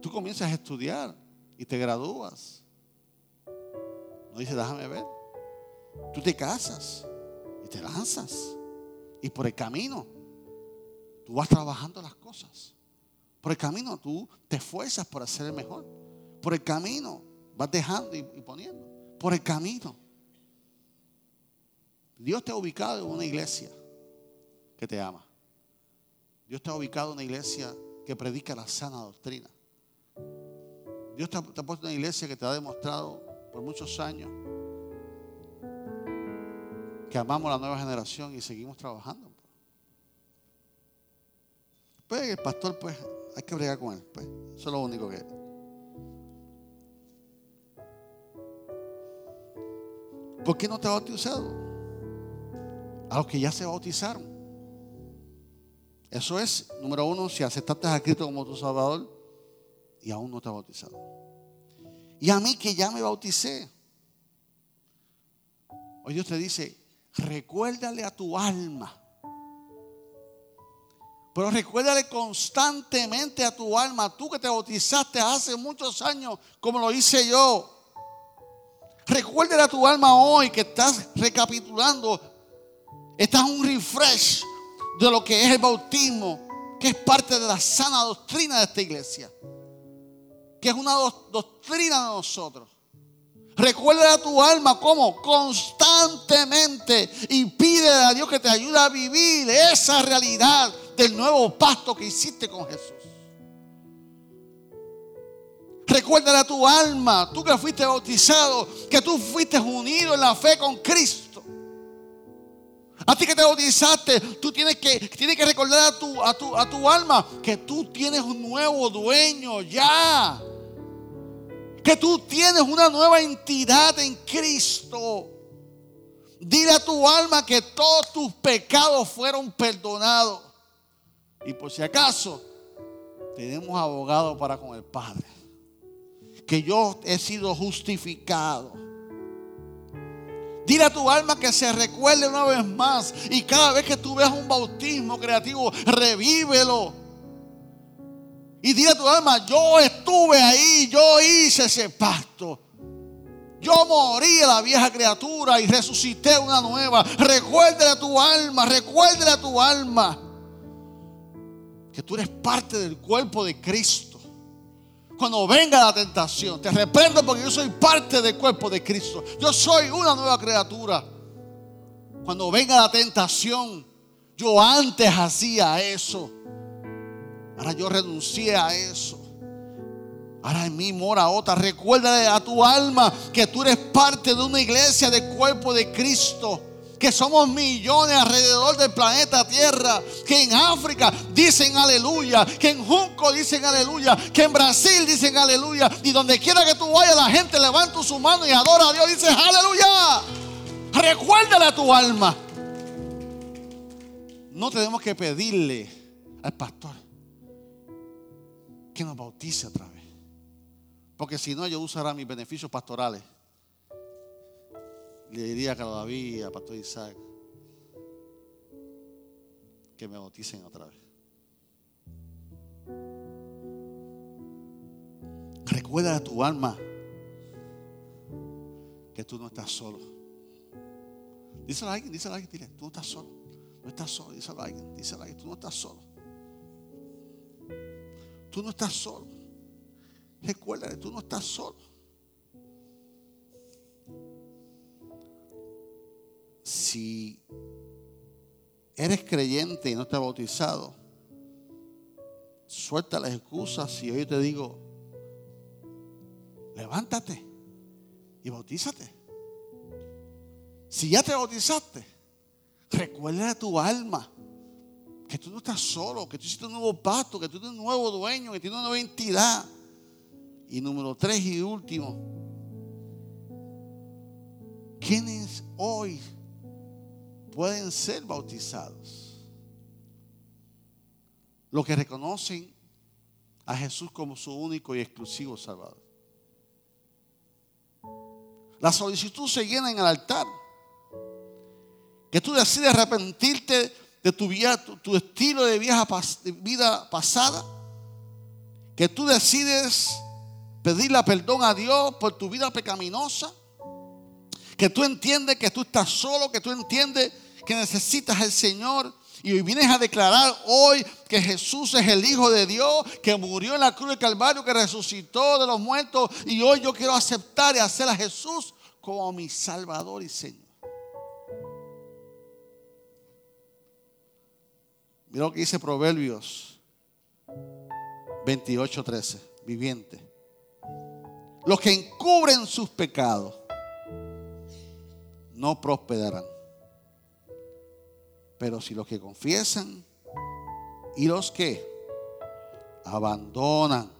Tú comienzas a estudiar y te gradúas. No dices, déjame ver. Tú te casas y te lanzas. Y por el camino, tú vas trabajando las cosas. Por el camino, tú te esfuerzas por hacer el mejor. Por el camino, vas dejando y, poniendo. Por el camino. Dios te ha ubicado en una iglesia que te ama. Dios te ha ubicado en una iglesia que predica la sana doctrina. Dios te ha, puesto en una iglesia que te ha demostrado por muchos años que amamos la nueva generación y seguimos trabajando. Pues el pastor, pues, hay que bregar con él. Pues, eso es lo único que. ¿Por qué no te bautizado? A los que ya se bautizaron. Eso es, número uno, si aceptaste a Cristo como tu Salvador y aún no te ha bautizado. Y a mí que ya me bauticé. Hoy Dios te dice, recuérdale a tu alma. Pero recuérdale constantemente a tu alma, tú que te bautizaste hace muchos años, como lo hice yo. Recuérdale a tu alma hoy que estás recapitulando, estás un refresh de lo que es el bautismo, que es parte de la sana doctrina de esta iglesia, que es una doctrina de nosotros. Recuerda a tu alma como constantemente y pide a Dios que te ayude a vivir esa realidad del nuevo pacto que hiciste con Jesús. Recuérdale a tu alma, tú que fuiste bautizado, que tú fuiste unido en la fe con Cristo. A ti que te bautizaste, tú tienes que, tienes que recordar a tu, a, tu, a tu alma que tú tienes un nuevo dueño ya que tú tienes una nueva entidad en Cristo. Dile a tu alma que todos tus pecados fueron perdonados. Y por si acaso, tenemos abogado para con el Padre. Que yo he sido justificado. Dile a tu alma que se recuerde una vez más. Y cada vez que tú veas un bautismo creativo, revívelo y dile a tu alma, yo estuve ahí, yo hice ese pacto. Yo morí a la vieja criatura y resucité una nueva. Recuérdale a tu alma, recuérdale a tu alma que tú eres parte del cuerpo de Cristo. Cuando venga la tentación, te reprendo porque yo soy parte del cuerpo de Cristo. Yo soy una nueva criatura. Cuando venga la tentación, yo antes hacía eso. Ahora yo renuncié a eso. Ahora en mí mora otra. Recuérdale a tu alma que tú eres parte de una iglesia del cuerpo de Cristo. Que somos millones alrededor del planeta Tierra. Que en África dicen aleluya. Que en Junco dicen aleluya. Que en Brasil dicen aleluya. Y donde quiera que tú vayas, la gente levanta su mano y adora a Dios. Dice aleluya. Recuérdale a tu alma. No tenemos que pedirle al pastor que nos bautice otra vez. Porque si no, yo usará mis beneficios pastorales. Le diría a Carlos David, a Pastor Isaac, que me bauticen otra vez. Recuerda a tu alma que tú no estás solo. Díselo a alguien, díselo a alguien, dile, tú no estás solo. No estás solo, díselo a alguien, díselo a alguien, tú no estás solo. Tú no estás solo. Recuerda, tú no estás solo. Si eres creyente y no estás bautizado, suelta las excusas y hoy te digo, levántate y bautízate. Si ya te bautizaste, recuerda a tu alma que tú no estás solo, que tú hiciste un nuevo pacto, que tú tienes un nuevo dueño, que tienes una nueva entidad. Y número tres y último, ¿quiénes hoy pueden ser bautizados? Los que reconocen a Jesús como su único y exclusivo Salvador. La solicitud se llena en el altar. Que tú decides arrepentirte de tu, vida, tu, estilo de, de vida pasada, que tú decides pedirle perdón a Dios por tu vida pecaminosa, que tú entiendes que tú estás solo, que tú entiendes que necesitas al Señor. Y hoy vienes a declarar hoy que Jesús es el Hijo de Dios, que murió en la cruz del Calvario, que resucitó de los muertos. Y hoy yo quiero aceptar y hacer a Jesús como mi Salvador y Señor. Mira lo que dice Proverbios 28:13, viviente. Los que encubren sus pecados no prosperarán. Pero si los que confiesan y los que abandonan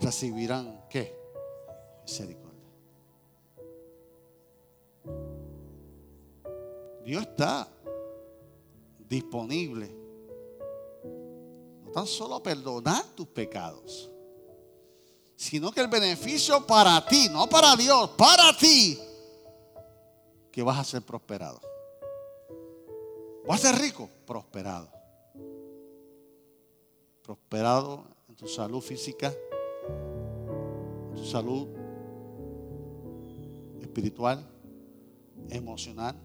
recibirán qué? Misericordia. Dios está disponible no tan solo a perdonar tus pecados, sino que el beneficio para ti, no para Dios, para ti, que vas a ser prosperado. Vas a ser rico, prosperado. Prosperado en tu salud física, en tu salud espiritual, emocional.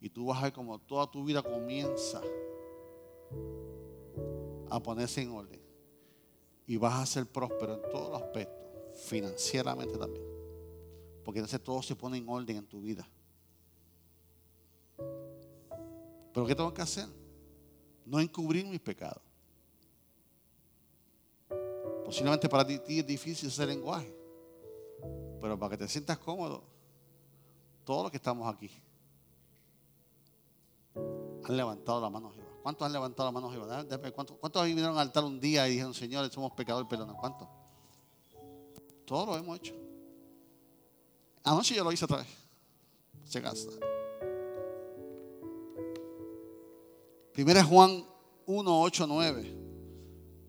Y tú vas a ver como toda tu vida comienza a ponerse en orden y vas a ser próspero en todos los aspectos, financieramente también. Porque entonces todo se pone en orden en tu vida. Pero ¿qué tengo que hacer? No encubrir mis pecados. Posiblemente para ti es difícil ese lenguaje. Pero para que te sientas cómodo, todos los que estamos aquí han levantado la mano arriba. ¿Cuántos han levantado la mano arriba? ¿Cuántos, ¿Cuántos vinieron al altar un día y dijeron, Señor, somos pecadores, perdona? ¿Cuántos? Todos lo hemos hecho. Anoche yo lo hice otra vez. Se gasta. Primera Juan 1, 8, 9.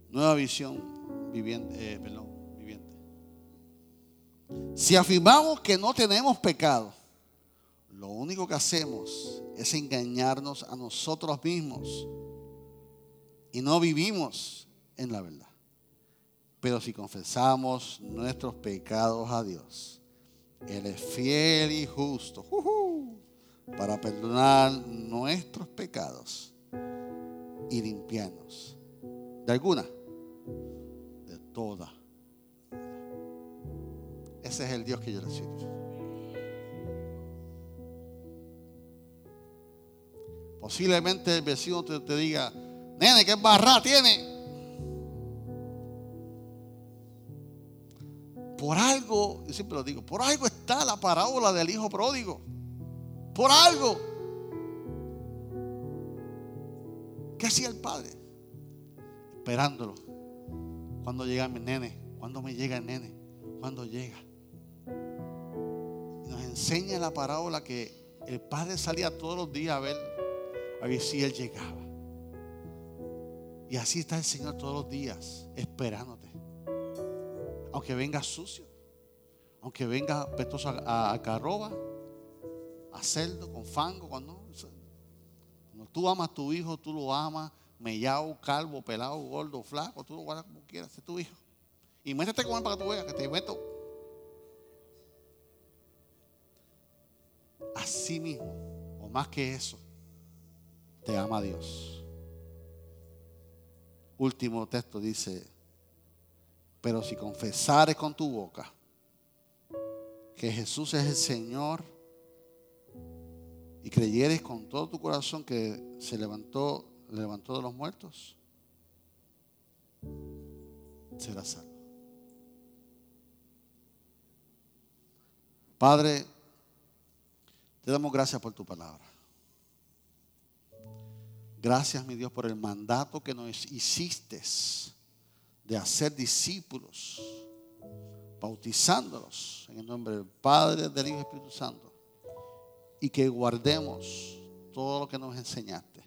Nueva visión viviente, eh, perdón, viviente. Si afirmamos que no tenemos pecado, lo único que hacemos es engañarnos a nosotros mismos y no vivimos en la verdad. Pero si confesamos nuestros pecados a Dios, Él es fiel y justo para perdonar nuestros pecados y limpiarnos. ¿De alguna? De toda. Ese es el Dios que yo le. Posiblemente el vecino te, diga, nene, ¿qué barra tiene? Por algo, yo siempre lo digo, por algo está la parábola del hijo pródigo. Por algo. ¿Qué hacía el padre? Esperándolo. Cuando llega mi nene? ¿Cuándo me llega el nene? ¿Cuándo llega? nos enseña la parábola que el padre salía todos los días a ver a ver si Él llegaba. Y así está el Señor todos los días, esperándote. Aunque venga sucio, aunque venga pestoso a, a, carroba, a cerdo, con fango, cuando, cuando tú amas a tu hijo, tú lo amas, mellado, calvo, pelado, gordo, flaco, tú lo guardas como quieras, es tu hijo. Y métete con él para que tú veas que te meto. Así mismo, o más que eso, te ama Dios. Último texto dice, pero si confesares con tu boca que Jesús es el Señor y creyeres con todo tu corazón que se levantó, levantó de los muertos, serás salvo. Padre, te damos gracias por tu palabra. Gracias, mi Dios, por el mandato que nos hiciste de hacer discípulos, bautizándolos en el nombre del Padre, del Hijo y Espíritu Santo, y que guardemos todo lo que nos enseñaste.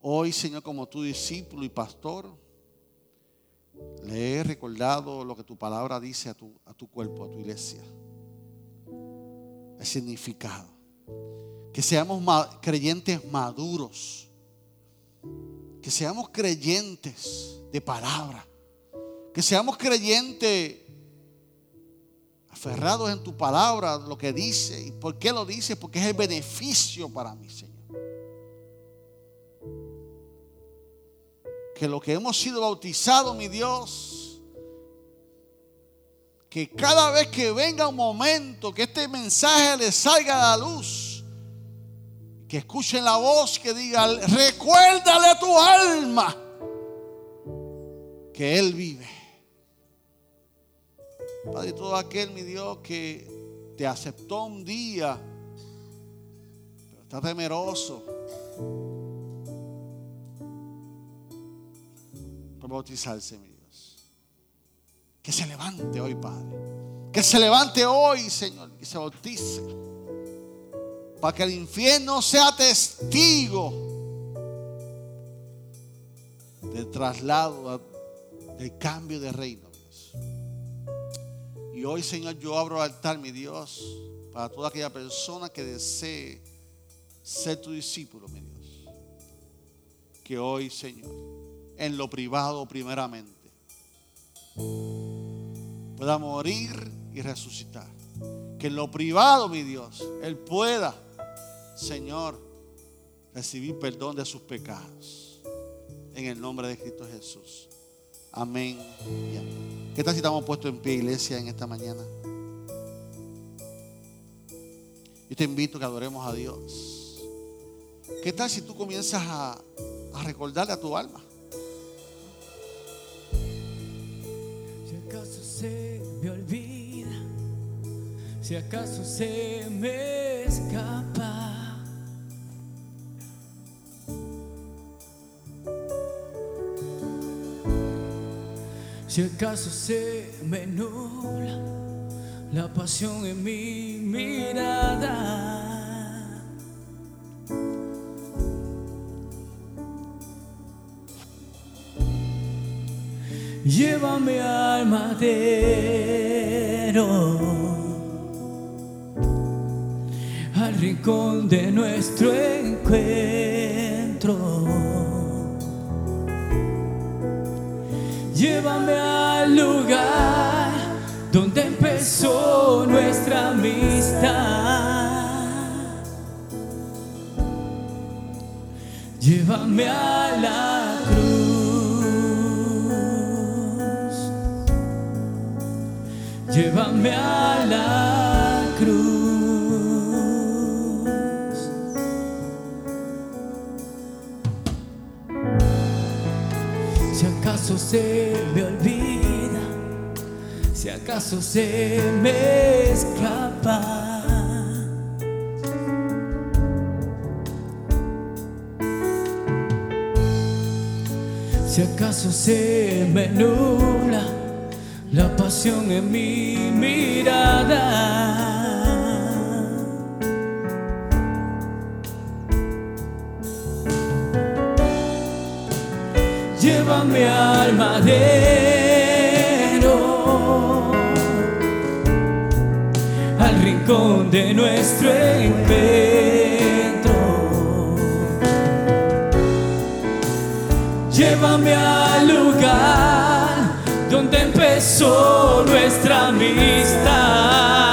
Hoy, Señor, como tu discípulo y pastor, le he recordado lo que tu palabra dice a tu, a tu cuerpo, a tu iglesia. El significado que seamos creyentes maduros, que seamos creyentes de palabra, que seamos creyentes aferrados en tu palabra, lo que dice. ¿Y por qué lo dice? Porque es el beneficio para mí, Señor. Que lo que hemos sido bautizados, mi Dios, que cada vez que venga un momento que este mensaje le salga a la luz, que escuchen la voz que diga, recuérdale a tu alma que Él vive. Padre, todo aquel, mi Dios, que te aceptó un día, pero está temeroso por bautizarse, mi Dios. Que se levante hoy, Padre. Que se levante hoy, Señor, y se bautice para que el infierno sea testigo del traslado, del cambio de reino. Y hoy, Señor, yo abro el altar, mi Dios, para toda aquella persona que desee ser tu discípulo, mi Dios. Que hoy, Señor, en lo privado primeramente, pueda morir y resucitar. Que en lo privado, mi Dios, Él pueda Señor, recibir perdón de sus pecados. En el nombre de Cristo Jesús. Amén ¿Qué tal si estamos puestos en pie, iglesia, en esta mañana? Yo te invito a que adoremos a Dios. ¿Qué tal si tú comienzas a, a recordarle a tu alma? Si acaso se me olvida, si acaso se me escapa. Si acaso se me nubla la pasión en mi mirada. Llévame al madero, al rincón de nuestro encuentro. Llévame al lugar donde empezó nuestra amistad. Llévame a la cruz. Llévame a la se me olvida, si acaso se me escapa. Si acaso se me nubla la pasión en mi mirada. Al rincón de nuestro encuentro. Llévame al lugar donde empezó nuestra amistad.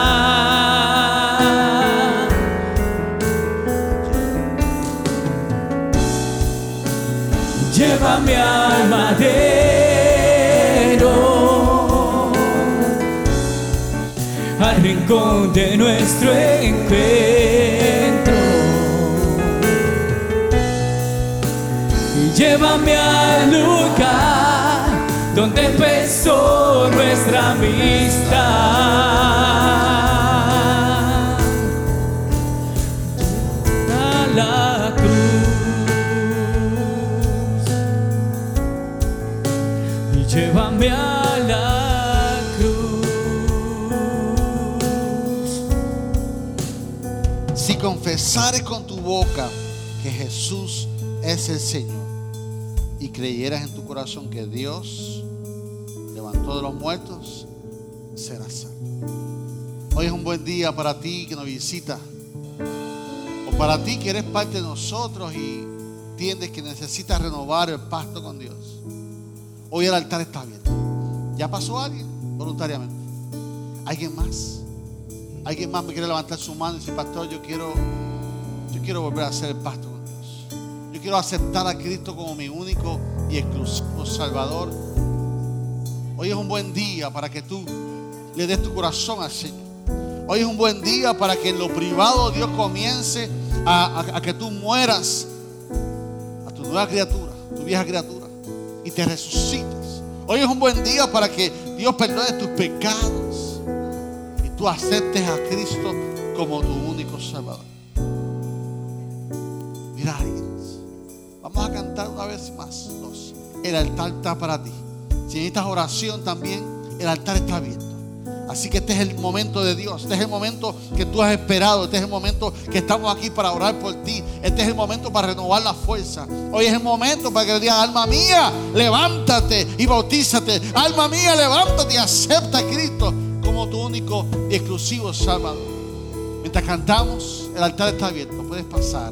De nuestro encuentro. Y llévame al lugar donde empezó nuestra amistad. Confesares con tu boca que Jesús es el Señor y creyeras en tu corazón que Dios levantó de los muertos, serás salvo. Hoy es un buen día para ti que nos visita. O para ti que eres parte de nosotros y entiendes que necesitas renovar el pacto con Dios. Hoy el altar está abierto. ¿Ya pasó alguien? Voluntariamente. ¿Alguien más? ¿Alguien más me quiere levantar su mano y decir, pastor, yo quiero, yo quiero volver a hacer el pacto con Dios? Yo quiero aceptar a Cristo como mi único y exclusivo Salvador. Hoy es un buen día para que tú le des tu corazón al Señor. Hoy es un buen día para que en lo privado Dios comience a- a que tú mueras a tu nueva criatura, tu vieja criatura, y te resucites. Hoy es un buen día para que Dios perdone tus pecados y tú aceptes a Cristo como tu único Salvador. Vamos a cantar una vez más. El altar está para ti. Si necesitas oración también, el altar está abierto. Así que este es el momento de Dios. Este es el momento que tú has esperado. Este es el momento que estamos aquí para orar por ti. Este es el momento para renovar la fuerza. Hoy es el momento para que le digan, alma mía, levántate y bautízate. Alma mía, levántate y acepta a Cristo como tu único y exclusivo Salvador. Mientras cantamos, el altar está abierto. Puedes pasar.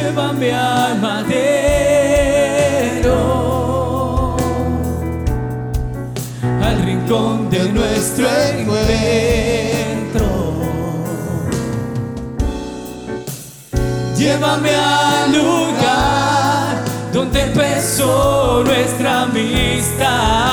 Llévame al madero, al rincón de nuestro encuentro. Llévame al lugar donde empezó nuestra amistad.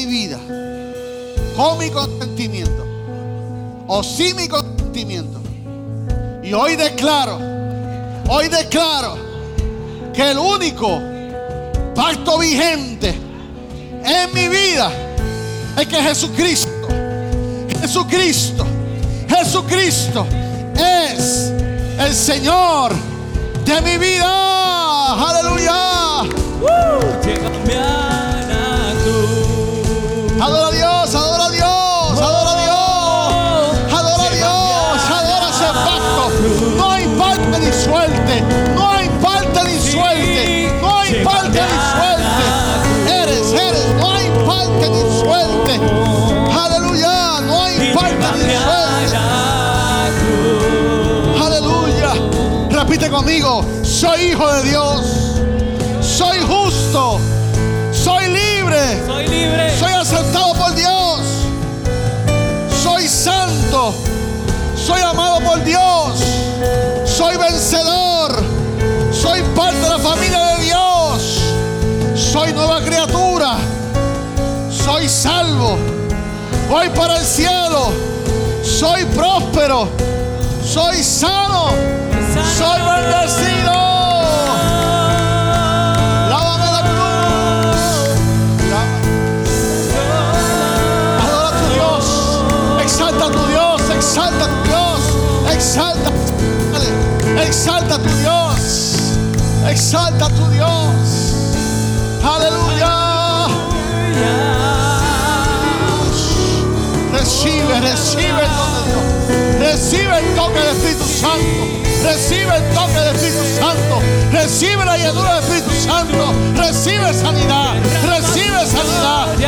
Mi vida con mi consentimiento o sin mi consentimiento. Y hoy declaro, hoy declaro que el único pacto vigente en mi vida es que Jesucristo, Jesucristo, Jesucristo es el Señor de mi vida. Aleluya. Conmigo, soy hijo de Dios, soy justo, soy libre. Soy libre. Soy aceptado por Dios. Soy santo. Soy amado por Dios. Soy vencedor. Soy parte de la familia de Dios. Soy nueva criatura. Soy salvo. Voy para el cielo. Soy próspero. Soy sano. Soy Exalta a tu Dios. Exalta a tu Dios. Aleluya. Recibe, recibe el don de Dios. Recibe el toque del Espíritu Santo. Recibe el toque del Espíritu Santo. Recibe la llenura del Espíritu Santo. Recibe sanidad. Recibe sanidad.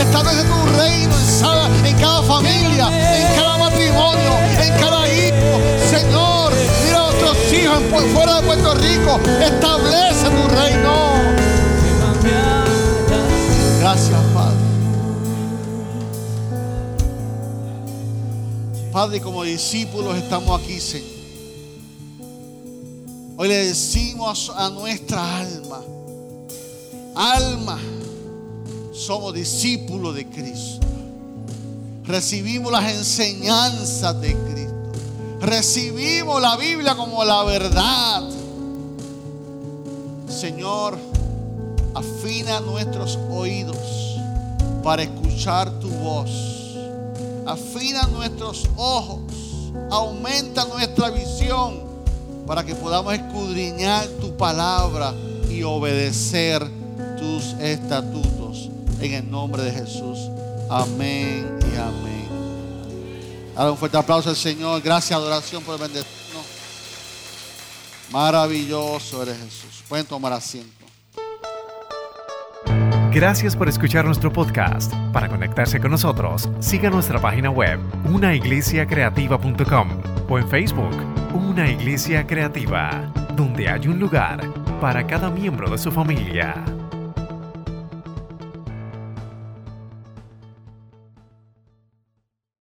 Establece tu reino en cada, familia, en cada matrimonio, en cada hijo. Señor, mira a nuestros hijos en- fuera de Puerto Rico. Establece tu reino. Gracias, Padre. Padre, como discípulos estamos aquí, Señor. Hoy le decimos a nuestra alma, alma, somos discípulos de Cristo. Recibimos las enseñanzas de Cristo. Recibimos la Biblia como la verdad. Señor, afina nuestros oídos para escuchar tu voz. Afina nuestros ojos. Aumenta nuestra visión para que podamos escudriñar tu palabra y obedecer tus estatutos. En el nombre de Jesús. Amén y amén. Dale un fuerte aplauso al Señor. Gracias, adoración por bendecirnos. Maravilloso eres Jesús. Pueden tomar asiento. Gracias por escuchar nuestro podcast. Para conectarse con nosotros, siga nuestra página web, unaiglesiacreativa.com o en Facebook, Una Iglesia Creativa, donde hay un lugar para cada miembro de su familia.